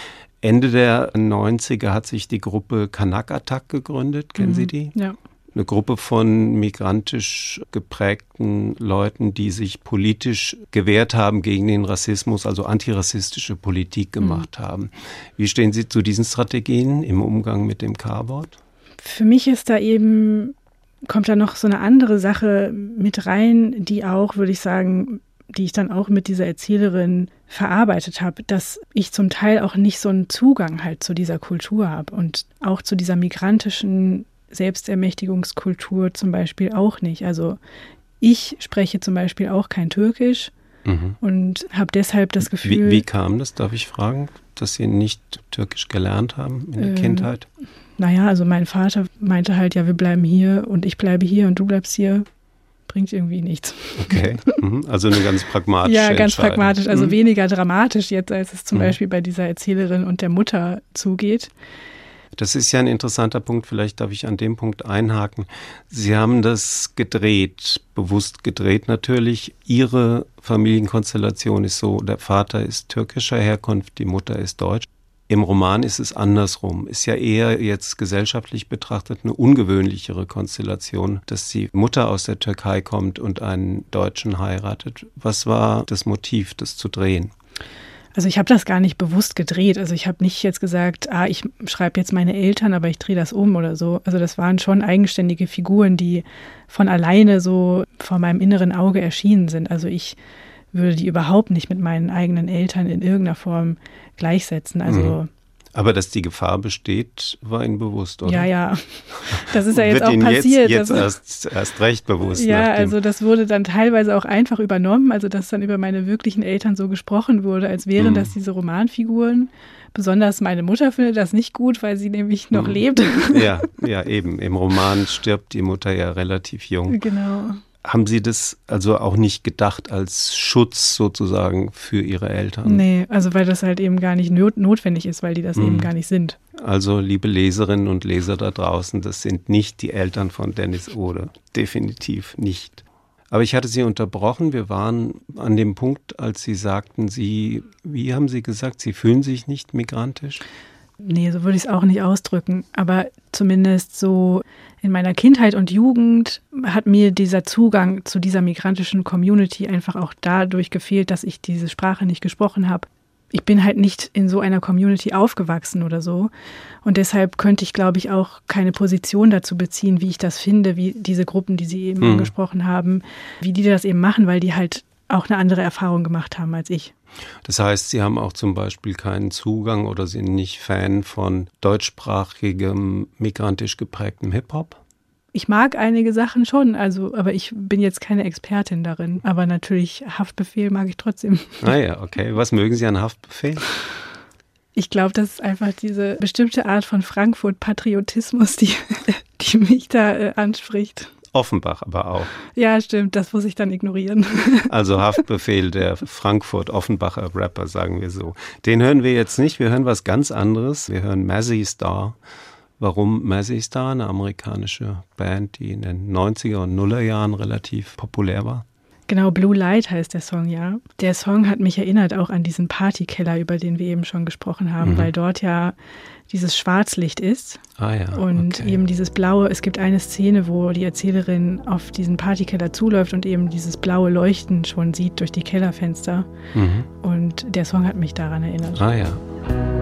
B: Ende der 90er hat sich die Gruppe Kanak Attack gegründet. Kennen Sie die?
C: Ja.
B: Eine Gruppe von migrantisch geprägten Leuten, die sich politisch gewehrt haben gegen den Rassismus, also antirassistische Politik gemacht haben. Wie stehen Sie zu diesen Strategien im Umgang mit dem K-Wort?
C: Für mich ist da eben, kommt da noch so eine andere Sache mit rein, die auch, würde ich sagen, die ich dann auch mit dieser Erzählerin verarbeitet habe, dass ich zum Teil auch nicht so einen Zugang halt zu dieser Kultur habe und auch zu dieser migrantischen Selbstermächtigungskultur zum Beispiel auch nicht. Also ich spreche zum Beispiel auch kein Türkisch
B: Mhm.
C: und habe deshalb das Gefühl,
B: Wie, wie kam das, darf ich fragen, dass Sie nicht Türkisch gelernt haben in der
C: Ähm,
B: Kindheit?
C: naja, also mein Vater meinte halt, ja, wir bleiben hier und ich bleibe hier und du bleibst hier, bringt irgendwie nichts.
B: Okay, mhm. also eine ganz <laughs> pragmatische
C: Ja, ganz pragmatisch, also
B: Mhm.
C: weniger dramatisch jetzt, als es zum
B: Mhm.
C: Beispiel bei dieser Erzählerin und der Mutter zugeht.
B: Das ist ja ein interessanter Punkt, vielleicht darf ich an dem Punkt einhaken. Sie haben das gedreht, bewusst gedreht natürlich. Ihre Familienkonstellation ist so, der Vater ist türkischer Herkunft, die Mutter ist deutsch. Im Roman ist es andersrum. Ist ja eher jetzt gesellschaftlich betrachtet eine ungewöhnlichere Konstellation, dass die Mutter aus der Türkei kommt und einen Deutschen heiratet. Was war das Motiv, das zu drehen?
C: Also ich habe das gar nicht bewusst gedreht. Also ich habe nicht jetzt gesagt, ah, ich schreibe jetzt meine Eltern, aber ich drehe das um oder so. Also das waren schon eigenständige Figuren, die von alleine so vor meinem inneren Auge erschienen sind. Also ich würde die überhaupt nicht mit meinen eigenen Eltern in irgendeiner Form gleichsetzen. Also
B: Aber dass die Gefahr besteht, war Ihnen bewusst, oder?
C: ja, ja. Das ist ja jetzt auch passiert.
B: Jetzt, jetzt erst, erst recht bewusst.
C: Ja, also das wurde dann teilweise auch einfach übernommen, also dass dann über meine wirklichen Eltern so gesprochen wurde, als wären
B: Mhm.
C: das diese Romanfiguren. Besonders meine Mutter findet das nicht gut, weil sie nämlich noch
B: Mhm.
C: lebt.
B: ja, ja, eben. Im Roman stirbt die Mutter ja relativ jung.
C: genau.
B: Haben Sie das also auch nicht gedacht als Schutz sozusagen für Ihre Eltern?
C: Nee, also weil das halt eben gar nicht not notwendig ist, weil die das
B: Mhm.
C: eben gar nicht sind.
B: Also, liebe Leserinnen und Leser da draußen, das sind nicht die Eltern von Dennis Ode. Definitiv nicht. Aber ich hatte Sie unterbrochen. Wir waren an dem Punkt, als Sie sagten, Sie, wie haben Sie gesagt, Sie fühlen sich nicht migrantisch?
C: Nee, so würde ich es auch nicht ausdrücken. Aber zumindest so in meiner Kindheit und Jugend hat mir dieser Zugang zu dieser migrantischen Community einfach auch dadurch gefehlt, dass ich diese Sprache nicht gesprochen habe. Ich bin halt nicht in so einer Community aufgewachsen oder so. Und deshalb könnte ich, glaube ich, auch keine Position dazu beziehen, wie ich das finde, wie diese Gruppen, die Sie eben
B: Mhm.
C: angesprochen haben, wie die das eben machen, weil die halt auch eine andere Erfahrung gemacht haben als ich.
B: Das heißt, Sie haben auch zum Beispiel keinen Zugang oder sind nicht Fan von deutschsprachigem, migrantisch geprägtem Hip-Hop?
C: Ich mag einige Sachen schon, also, aber ich bin jetzt keine Expertin darin. Aber natürlich Haftbefehl mag ich trotzdem.
B: Ah ja, okay. Was mögen Sie an Haftbefehl?
C: Ich glaube, das ist einfach diese bestimmte Art von Frankfurt-Patriotismus, die, <laughs> die mich da äh, anspricht.
B: Offenbach aber auch.
C: Ja, stimmt, das muss ich dann ignorieren. <laughs>
B: Also Haftbefehl der Frankfurt-Offenbacher Rapper, sagen wir so. Den hören wir jetzt nicht, wir hören was ganz anderes. Wir hören Mazzy Star. Warum Mazzy Star? Eine amerikanische Band, die in den 90er und Nuller Jahren relativ populär war.
C: Genau, Blue Light heißt der Song, ja. Der Song hat mich erinnert auch an diesen Partykeller, über den wir eben schon gesprochen haben,
B: Mhm.
C: weil dort ja dieses Schwarzlicht ist
B: Ah ja.
C: und
B: okay.
C: eben dieses blaue. Es gibt eine Szene, wo die Erzählerin auf diesen Partykeller zuläuft und eben dieses blaue Leuchten schon sieht durch die Kellerfenster.
B: Mhm.
C: Und der Song hat mich daran erinnert.
B: Ah ja.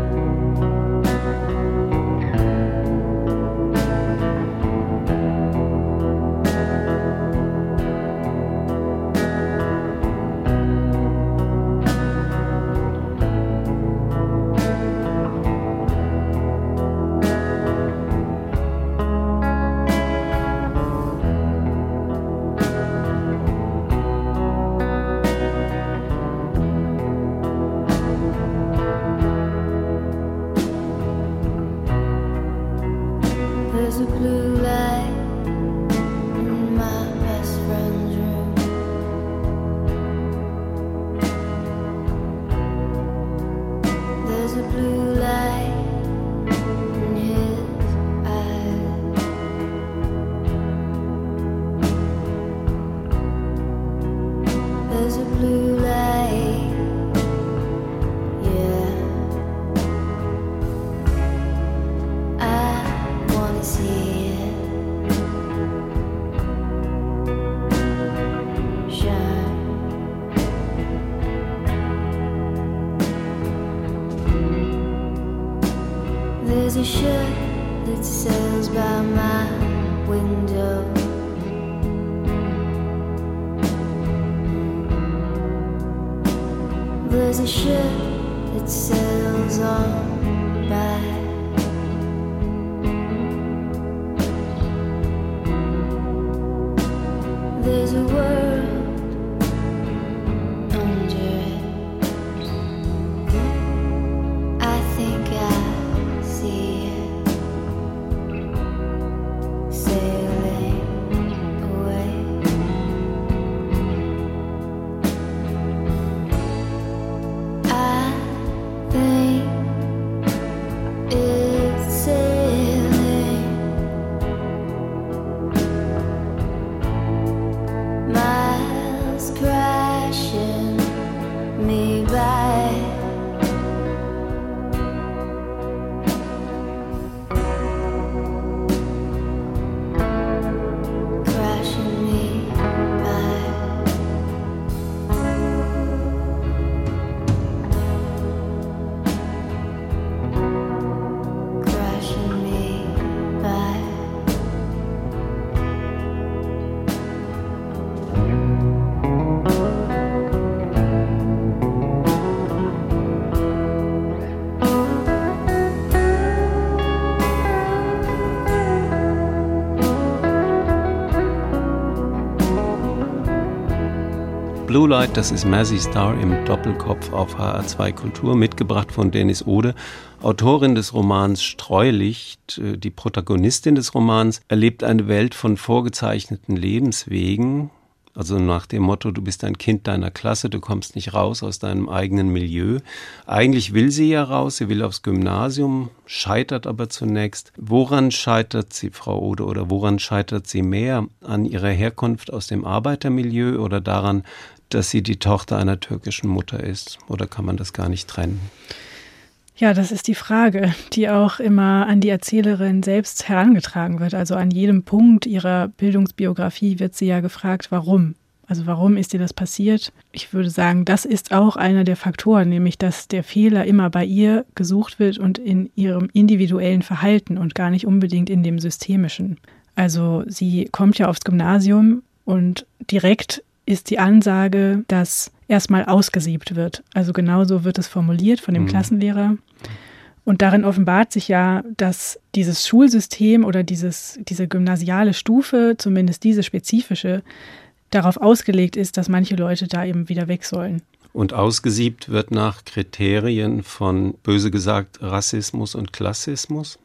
B: Blue Light, das ist Mazzy Star im Doppelkopf auf HR2 Kultur, mitgebracht von Dennis Ode, Autorin des Romans Streulicht. Äh, die Protagonistin des Romans erlebt eine Welt von vorgezeichneten Lebenswegen, also nach dem Motto, du bist ein Kind deiner Klasse, du kommst nicht raus aus deinem eigenen Milieu. Eigentlich will sie ja raus, sie will aufs Gymnasium, scheitert aber zunächst. Woran scheitert sie, Frau Ode, oder woran scheitert sie mehr? An ihrer Herkunft aus dem Arbeitermilieu oder daran, dass sie die Tochter einer türkischen Mutter ist? Oder kann man das gar nicht trennen?
C: Ja, das ist die Frage, die auch immer an die Erzählerin selbst herangetragen wird. Also an jedem Punkt ihrer Bildungsbiografie wird sie ja gefragt, warum. Also warum ist dir das passiert? Ich würde sagen, das ist auch einer der Faktoren, nämlich dass der Fehler immer bei ihr gesucht wird und in ihrem individuellen Verhalten und gar nicht unbedingt in dem systemischen. Also sie kommt ja aufs Gymnasium und direkt ist die Ansage, dass erstmal ausgesiebt wird. Also genauso wird es formuliert von dem mhm. Klassenlehrer. Und darin offenbart sich ja, dass dieses Schulsystem oder dieses, diese gymnasiale Stufe, zumindest diese spezifische, darauf ausgelegt ist, dass manche Leute da eben wieder weg sollen.
B: Und ausgesiebt wird nach Kriterien von, böse gesagt, Rassismus und Klassismus?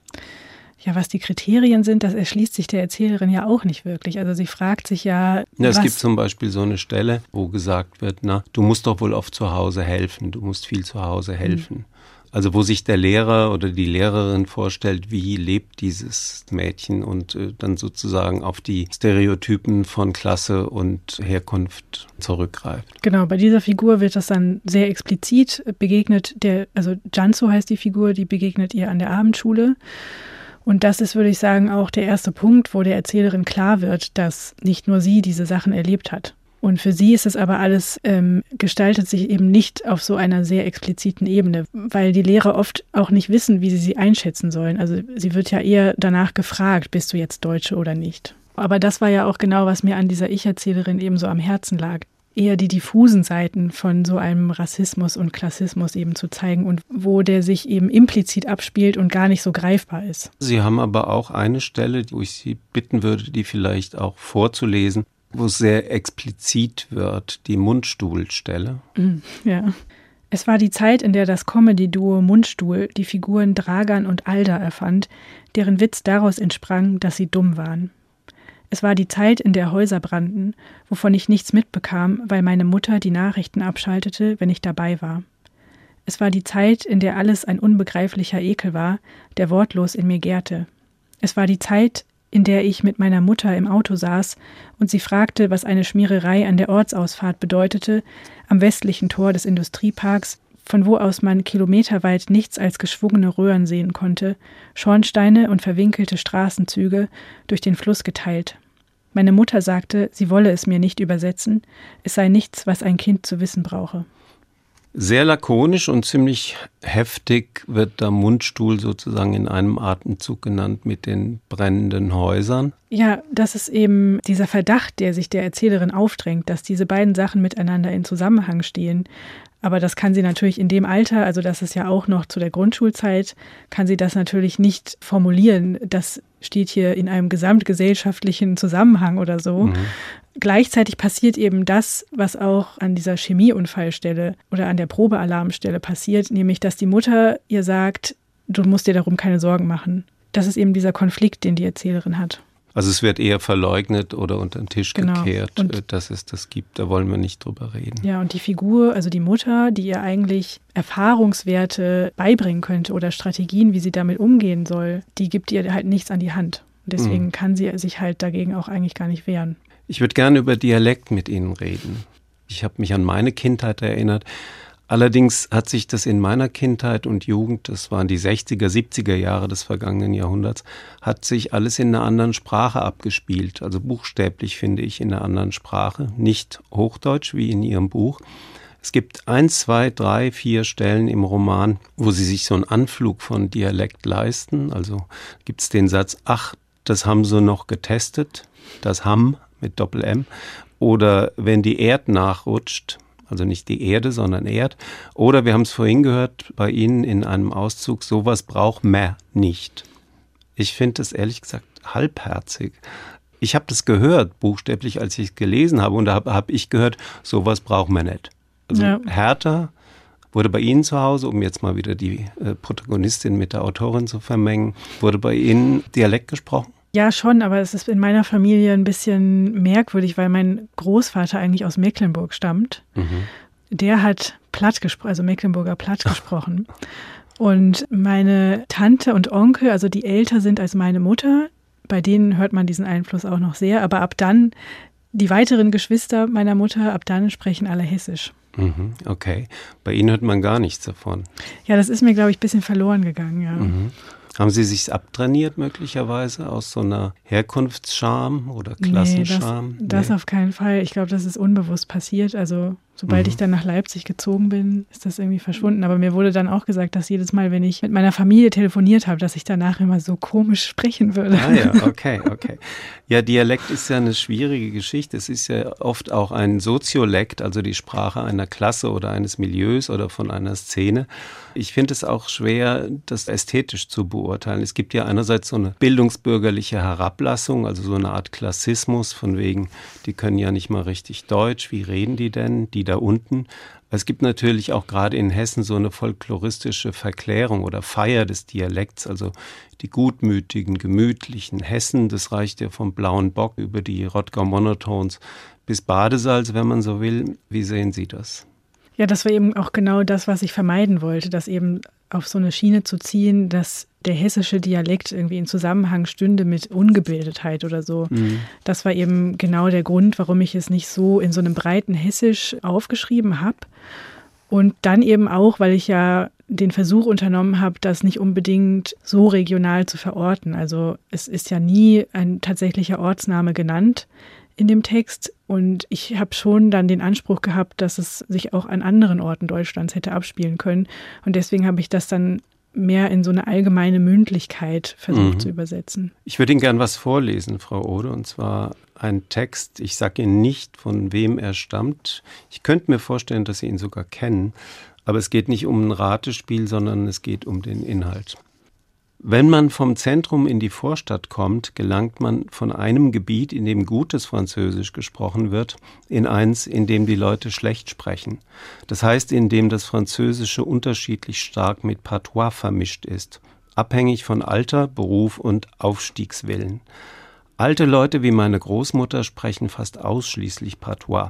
C: Ja, was die Kriterien sind, das erschließt sich der Erzählerin ja auch nicht wirklich. Also sie fragt sich ja.
B: ja es gibt zum Beispiel so eine Stelle, wo gesagt wird, na, du musst doch wohl oft zu Hause helfen, du musst viel zu Hause helfen. Mhm. Also wo sich der Lehrer oder die Lehrerin vorstellt, wie lebt dieses Mädchen und äh, dann sozusagen auf die Stereotypen von Klasse und Herkunft zurückgreift.
C: Genau, bei dieser Figur wird das dann sehr explizit begegnet. Der, also Janzo heißt die Figur, die begegnet ihr an der Abendschule. Und das ist, würde ich sagen, auch der erste Punkt, wo der Erzählerin klar wird, dass nicht nur sie diese Sachen erlebt hat. Und für sie ist es aber alles, ähm, gestaltet sich eben nicht auf so einer sehr expliziten Ebene, weil die Lehrer oft auch nicht wissen, wie sie sie einschätzen sollen. Also sie wird ja eher danach gefragt, bist du jetzt Deutsche oder nicht. Aber das war ja auch genau, was mir an dieser Ich-Erzählerin eben so am Herzen lag eher die diffusen Seiten von so einem Rassismus und Klassismus eben zu zeigen und wo der sich eben implizit abspielt und gar nicht so greifbar ist.
B: Sie haben aber auch eine Stelle, wo ich Sie bitten würde, die vielleicht auch vorzulesen, wo es sehr explizit wird, die Mundstuhlstelle.
C: Mm, ja. Es war die Zeit, in der das Comedy-Duo Mundstuhl die Figuren Dragan und Alda erfand, deren Witz daraus entsprang, dass sie dumm waren. Es war die Zeit, in der Häuser brannten, wovon ich nichts mitbekam, weil meine Mutter die Nachrichten abschaltete, wenn ich dabei war. Es war die Zeit, in der alles ein unbegreiflicher Ekel war, der wortlos in mir gärte. Es war die Zeit, in der ich mit meiner Mutter im Auto saß und sie fragte, was eine Schmiererei an der Ortsausfahrt bedeutete, am westlichen Tor des Industrieparks, von wo aus man kilometerweit nichts als geschwungene Röhren sehen konnte, Schornsteine und verwinkelte Straßenzüge, durch den Fluss geteilt. Meine Mutter sagte, sie wolle es mir nicht übersetzen, es sei nichts, was ein Kind zu wissen brauche.
B: Sehr lakonisch und ziemlich heftig wird der Mundstuhl sozusagen in einem Atemzug genannt mit den brennenden Häusern.
C: Ja, das ist eben dieser Verdacht, der sich der Erzählerin aufdrängt, dass diese beiden Sachen miteinander in Zusammenhang stehen. Aber das kann sie natürlich in dem Alter, also das ist ja auch noch zu der Grundschulzeit, kann sie das natürlich nicht formulieren. Das steht hier in einem gesamtgesellschaftlichen Zusammenhang oder so. Mhm. Gleichzeitig passiert eben das, was auch an dieser Chemieunfallstelle oder an der Probealarmstelle passiert, nämlich dass die Mutter ihr sagt, du musst dir darum keine Sorgen machen. Das ist eben dieser Konflikt, den die Erzählerin hat.
B: Also es wird eher verleugnet oder unter den Tisch genau. gekehrt, und, äh, dass es das gibt. Da wollen wir nicht drüber reden.
C: Ja, und die Figur, also die Mutter, die ihr eigentlich Erfahrungswerte beibringen könnte oder Strategien, wie sie damit umgehen soll, die gibt ihr halt nichts an die Hand. deswegen mhm. kann sie sich halt dagegen auch eigentlich gar nicht wehren.
B: Ich würde gerne über Dialekt mit Ihnen reden. Ich habe mich an meine Kindheit erinnert. Allerdings hat sich das in meiner Kindheit und Jugend, das waren die 60er, 70er Jahre des vergangenen Jahrhunderts, hat sich alles in einer anderen Sprache abgespielt. Also buchstäblich finde ich in einer anderen Sprache, nicht Hochdeutsch wie in Ihrem Buch. Es gibt eins, zwei, drei, vier Stellen im Roman, wo Sie sich so einen Anflug von Dialekt leisten. Also gibt es den Satz, ach, das haben sie noch getestet, das haben mit Doppel-M. Oder wenn die Erd nachrutscht, also nicht die Erde, sondern Erd. Oder wir haben es vorhin gehört bei Ihnen in einem Auszug, sowas braucht man nicht. Ich finde es ehrlich gesagt halbherzig. Ich habe das gehört, buchstäblich, als ich es gelesen habe, und da habe hab ich gehört, sowas braucht man nicht. Also ja. härter wurde bei Ihnen zu Hause, um jetzt mal wieder die äh, Protagonistin mit der Autorin zu vermengen, wurde bei Ihnen Dialekt gesprochen?
C: Ja, schon, aber es ist in meiner Familie ein bisschen merkwürdig, weil mein Großvater eigentlich aus Mecklenburg stammt. Mhm. Der hat platt gesprochen, also Mecklenburger platt gesprochen. Und meine Tante und Onkel, also die älter sind als meine Mutter, bei denen hört man diesen Einfluss auch noch sehr. Aber ab dann, die weiteren Geschwister meiner Mutter, ab dann sprechen alle Hessisch.
B: Mhm, okay. Bei Ihnen hört man gar nichts davon.
C: Ja, das ist mir, glaube ich, ein bisschen verloren gegangen, ja. Mhm.
B: Haben Sie sich abtrainiert möglicherweise aus so einer Herkunftsscham oder Klassenscham?
C: Nee, das, das auf keinen Fall. Ich glaube, das ist unbewusst passiert. Also Sobald mhm. ich dann nach Leipzig gezogen bin, ist das irgendwie verschwunden. Aber mir wurde dann auch gesagt, dass jedes Mal, wenn ich mit meiner Familie telefoniert habe, dass ich danach immer so komisch sprechen würde.
B: Ah ja, <laughs> okay, okay. Ja, Dialekt ist ja eine schwierige Geschichte. Es ist ja oft auch ein Soziolekt, also die Sprache einer Klasse oder eines Milieus oder von einer Szene. Ich finde es auch schwer, das ästhetisch zu beurteilen. Es gibt ja einerseits so eine bildungsbürgerliche Herablassung, also so eine Art Klassismus von wegen, die können ja nicht mal richtig Deutsch, wie reden die denn? Die da unten. Es gibt natürlich auch gerade in Hessen so eine folkloristische Verklärung oder Feier des Dialekts, also die gutmütigen, gemütlichen Hessen, das reicht ja vom blauen Bock über die Rottgau Monotones bis Badesalz, wenn man so will. Wie sehen Sie das?
C: Ja, das war eben auch genau das, was ich vermeiden wollte, dass eben auf so eine Schiene zu ziehen, dass der hessische Dialekt irgendwie in Zusammenhang stünde mit Ungebildetheit oder so. Mhm. Das war eben genau der Grund, warum ich es nicht so in so einem breiten Hessisch aufgeschrieben habe. Und dann eben auch, weil ich ja den Versuch unternommen habe, das nicht unbedingt so regional zu verorten. Also es ist ja nie ein tatsächlicher Ortsname genannt in dem Text. Und ich habe schon dann den Anspruch gehabt, dass es sich auch an anderen Orten Deutschlands hätte abspielen können. Und deswegen habe ich das dann mehr in so eine allgemeine Mündlichkeit versucht mhm. zu übersetzen.
B: Ich würde Ihnen gern was vorlesen, Frau Ode, und zwar ein Text. Ich sage Ihnen nicht, von wem er stammt. Ich könnte mir vorstellen, dass Sie ihn sogar kennen. Aber es geht nicht um ein Ratespiel, sondern es geht um den Inhalt. Wenn man vom Zentrum in die Vorstadt kommt, gelangt man von einem Gebiet, in dem gutes Französisch gesprochen wird, in eins, in dem die Leute schlecht sprechen. Das heißt, in dem das Französische unterschiedlich stark mit Patois vermischt ist, abhängig von Alter, Beruf und Aufstiegswillen. Alte Leute wie meine Großmutter sprechen fast ausschließlich Patois,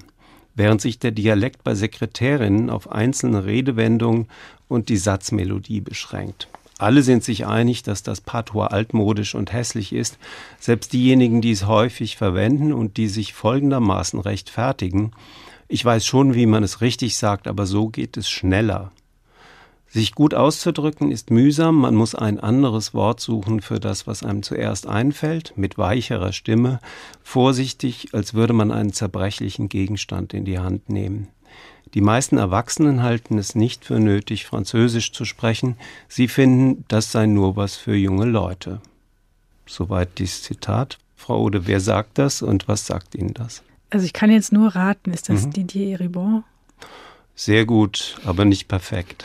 B: während sich der Dialekt bei Sekretärinnen auf einzelne Redewendungen und die Satzmelodie beschränkt. Alle sind sich einig, dass das Patois altmodisch und hässlich ist. Selbst diejenigen, die es häufig verwenden und die sich folgendermaßen rechtfertigen. Ich weiß schon, wie man es richtig sagt, aber so geht es schneller. Sich gut auszudrücken ist mühsam, man muss ein anderes Wort suchen für das, was einem zuerst einfällt, mit weicherer Stimme, vorsichtig, als würde man einen zerbrechlichen Gegenstand in die Hand nehmen. Die meisten Erwachsenen halten es nicht für nötig, Französisch zu sprechen, sie finden, das sei nur was für junge Leute. Soweit dieses Zitat. Frau Ode, wer sagt das und was sagt Ihnen das?
C: Also ich kann jetzt nur raten, ist das mhm. Didier Ribon?
B: Sehr gut, aber nicht perfekt.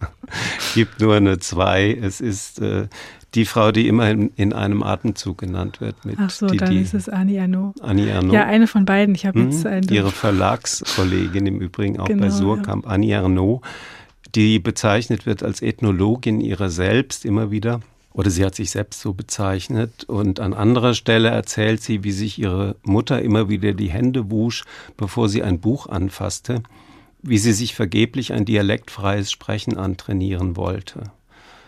B: <laughs> Gibt nur eine zwei. Es ist äh, die Frau, die immer in, in, einem Atemzug genannt wird. Mit
C: Ach so,
B: die,
C: dann
B: die,
C: ist es Annie Arnaud.
B: Annie Arnaud.
C: Ja, eine von beiden. Ich habe
B: mhm,
C: jetzt eine.
B: Ihre Verlagskollegin im Übrigen auch genau, bei Surkamp, ja. Annie Arnaud, die bezeichnet wird als Ethnologin ihrer selbst immer wieder oder sie hat sich selbst so bezeichnet. Und an anderer Stelle erzählt sie, wie sich ihre Mutter immer wieder die Hände wusch, bevor sie ein Buch anfasste wie sie sich vergeblich ein dialektfreies Sprechen antrainieren wollte.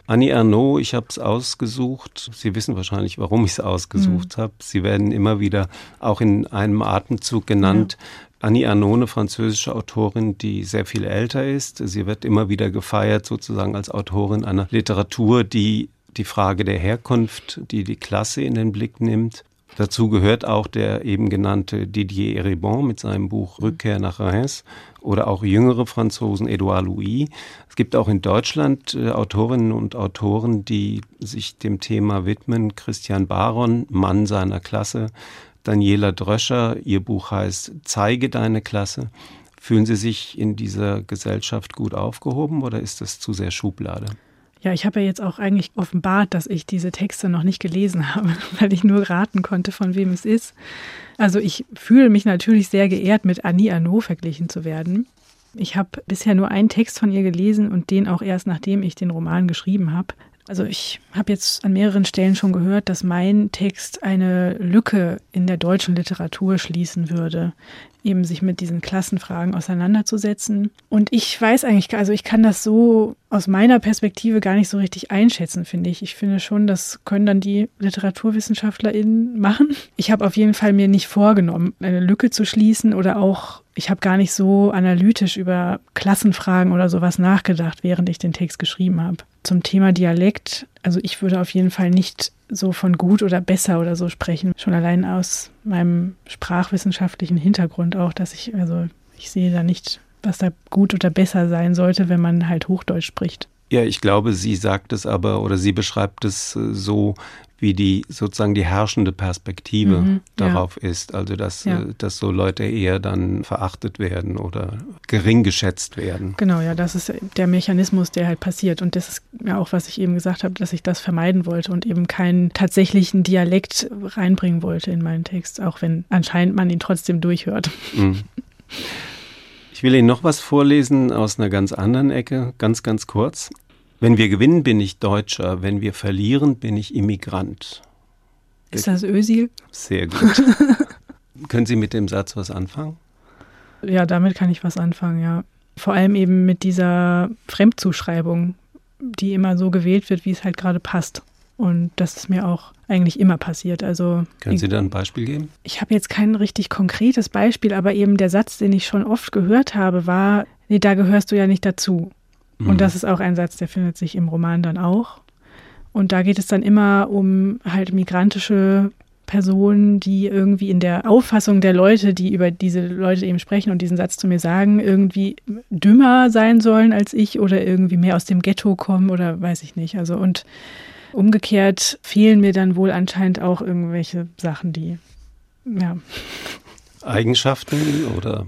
B: Annie Ernaux, ich habe es ausgesucht. Sie wissen wahrscheinlich, warum ich es ausgesucht mhm. habe. Sie werden immer wieder auch in einem Atemzug genannt. Ja. Annie Ernaux, eine französische Autorin, die sehr viel älter ist. Sie wird immer wieder gefeiert sozusagen als Autorin einer Literatur, die die Frage der Herkunft, die die Klasse in den Blick nimmt. Dazu gehört auch der eben genannte Didier Eribon mit seinem Buch Rückkehr nach Reims oder auch jüngere Franzosen, Edouard Louis. Es gibt auch in Deutschland äh, Autorinnen und Autoren, die sich dem Thema widmen. Christian Baron, Mann seiner Klasse. Daniela Dröscher, ihr Buch heißt Zeige deine Klasse. Fühlen Sie sich in dieser Gesellschaft gut aufgehoben oder ist das zu sehr Schublade?
C: Ja, ich habe ja jetzt auch eigentlich offenbart, dass ich diese Texte noch nicht gelesen <laughs> habe, weil ich nur raten konnte, von wem es ist. Also ich fühle mich natürlich sehr geehrt, mit Annie Arnaud verglichen zu werden. Ich habe bisher nur einen Text von ihr gelesen und den auch erst nachdem ich den Roman geschrieben habe. Also ich habe jetzt an mehreren Stellen schon gehört, dass mein Text eine Lücke in der deutschen Literatur schließen würde, eben sich mit diesen Klassenfragen auseinanderzusetzen. Und ich weiß eigentlich, also ich kann das so aus meiner Perspektive gar nicht so richtig einschätzen, finde ich. Ich finde schon, das können dann die LiteraturwissenschaftlerInnen machen. Ich habe auf jeden Fall mir nicht vorgenommen, eine Lücke zu schließen oder auch ich habe gar nicht so analytisch über Klassenfragen oder sowas nachgedacht, während ich den Text geschrieben habe. Zum Thema Dialekt, also ich würde auf jeden Fall nicht so von gut oder besser oder so sprechen. Schon allein aus meinem sprachwissenschaftlichen Hintergrund auch, dass ich, also ich sehe da nicht, was da gut oder besser sein sollte, wenn man halt Hochdeutsch spricht.
B: Ja, ich glaube, sie sagt es aber oder sie beschreibt es äh, so, wie die sozusagen die herrschende Perspektive mhm, darauf ja. ist. Also dass, ja. Äh, dass so Leute eher dann verachtet werden oder gering geschätzt werden.
C: Genau, ja, das ist der Mechanismus, der halt passiert. Und das ist ja auch, was ich eben gesagt habe, dass ich das vermeiden wollte und eben keinen tatsächlichen Dialekt reinbringen wollte in meinen Text, auch wenn anscheinend man ihn trotzdem durchhört. Mhm.
B: Ich will Ihnen noch was vorlesen aus einer ganz anderen Ecke, ganz, ganz kurz. Wenn wir gewinnen, bin ich Deutscher. Wenn wir verlieren, bin ich Immigrant.
C: Ist das Ösil?
B: Sehr gut. <laughs> Können Sie mit dem Satz was anfangen?
C: Ja, damit kann ich was anfangen, ja. Vor allem eben mit dieser Fremdzuschreibung, die immer so gewählt wird, wie es halt gerade passt. Und das ist mir auch eigentlich immer passiert. Also
B: können Sie da ein Beispiel geben?
C: Ich habe jetzt kein richtig konkretes Beispiel, aber eben der Satz, den ich schon oft gehört habe, war: Nee, da gehörst du ja nicht dazu. Mhm. Und das ist auch ein Satz, der findet sich im Roman dann auch. Und da geht es dann immer um halt migrantische Personen, die irgendwie in der Auffassung der Leute, die über diese Leute eben sprechen und diesen Satz zu mir sagen, irgendwie dümmer sein sollen als ich oder irgendwie mehr aus dem Ghetto kommen oder weiß ich nicht. Also und Umgekehrt fehlen mir dann wohl anscheinend auch irgendwelche Sachen, die, ja.
B: Eigenschaften oder?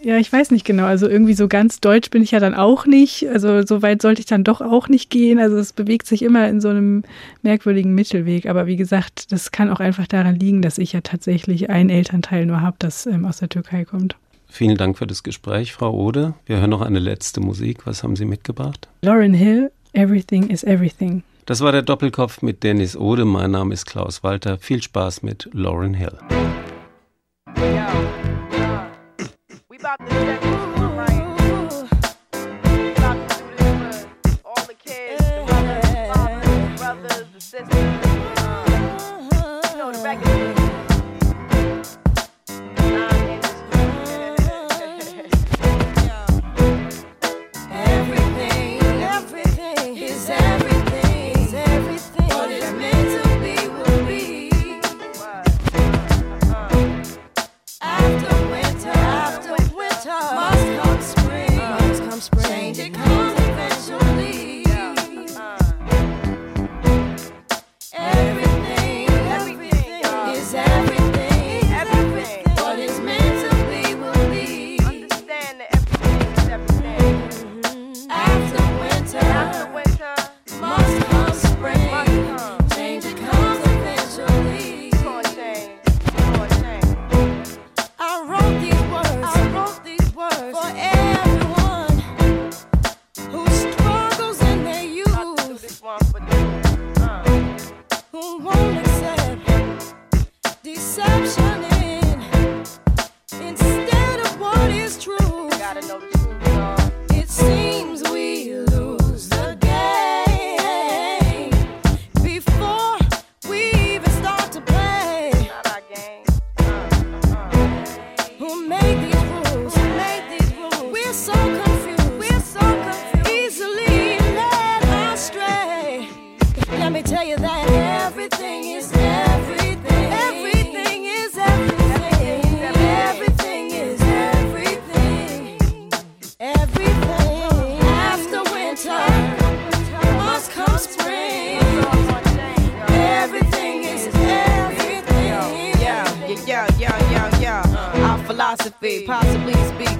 C: Ja, ich weiß nicht genau. Also irgendwie so ganz deutsch bin ich ja dann auch nicht. Also so weit sollte ich dann doch auch nicht gehen. Also es bewegt sich immer in so einem merkwürdigen Mittelweg. Aber wie gesagt, das kann auch einfach daran liegen, dass ich ja tatsächlich ein Elternteil nur habe, das ähm, aus der Türkei kommt.
B: Vielen Dank für das Gespräch, Frau Ode. Wir hören noch eine letzte Musik. Was haben Sie mitgebracht?
C: Lauren Hill, Everything is Everything.
B: Das war der Doppelkopf mit Dennis Ode. Mein Name ist Klaus Walter. Viel Spaß mit Lauren Hill.
D: stop the check.
E: tell you that everything is everything. Everything is everything. Everything is everything. Everything. After winter
D: must come spring. Everything is everything. Yeah, yeah, yeah, yeah, yeah. Our
E: philosophy possibly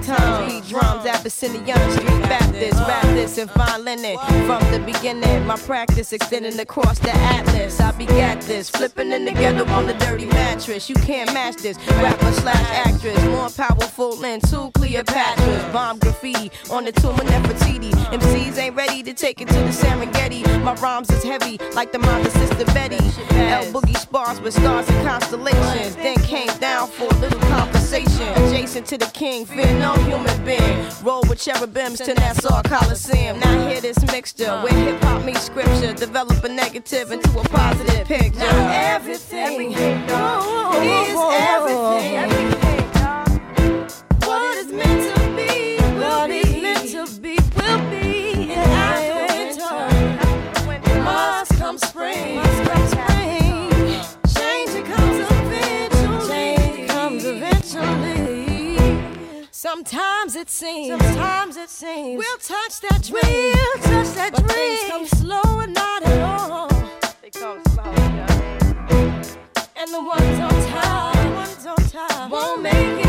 E: speak tongues, beat drums, Abyssinian Street Baptist, rap this and linen. From the beginning, my practice extending across the atlas. I begat this, flipping in the ghetto on the dirty mattress. You can't match this, rapper slash actress, more powerful than two Cleopatras. Bomb graffiti on the tomb of Nefertiti. MCs ain't ready to take it to the Serengeti. My rhymes is heavy, like the mother sister Betty. L Boogie spars with stars and constellations. Then came down for a little conversation. Adjacent to the king, fear no human being. Roll with cherubims to Nassau Coliseum. Now hear this mixture where hip hop meets scripture. Develop a negative into a positive picture. Now everything, everything is everything. everything what is meant to be, is meant to be, will be. After winter, come spring. Must come spring. Sometimes it seems, sometimes it seems we'll touch that dream, we'll touch that but dream. Things come slow and not at all. They come slow, and the ones on top, the ones on top won't make it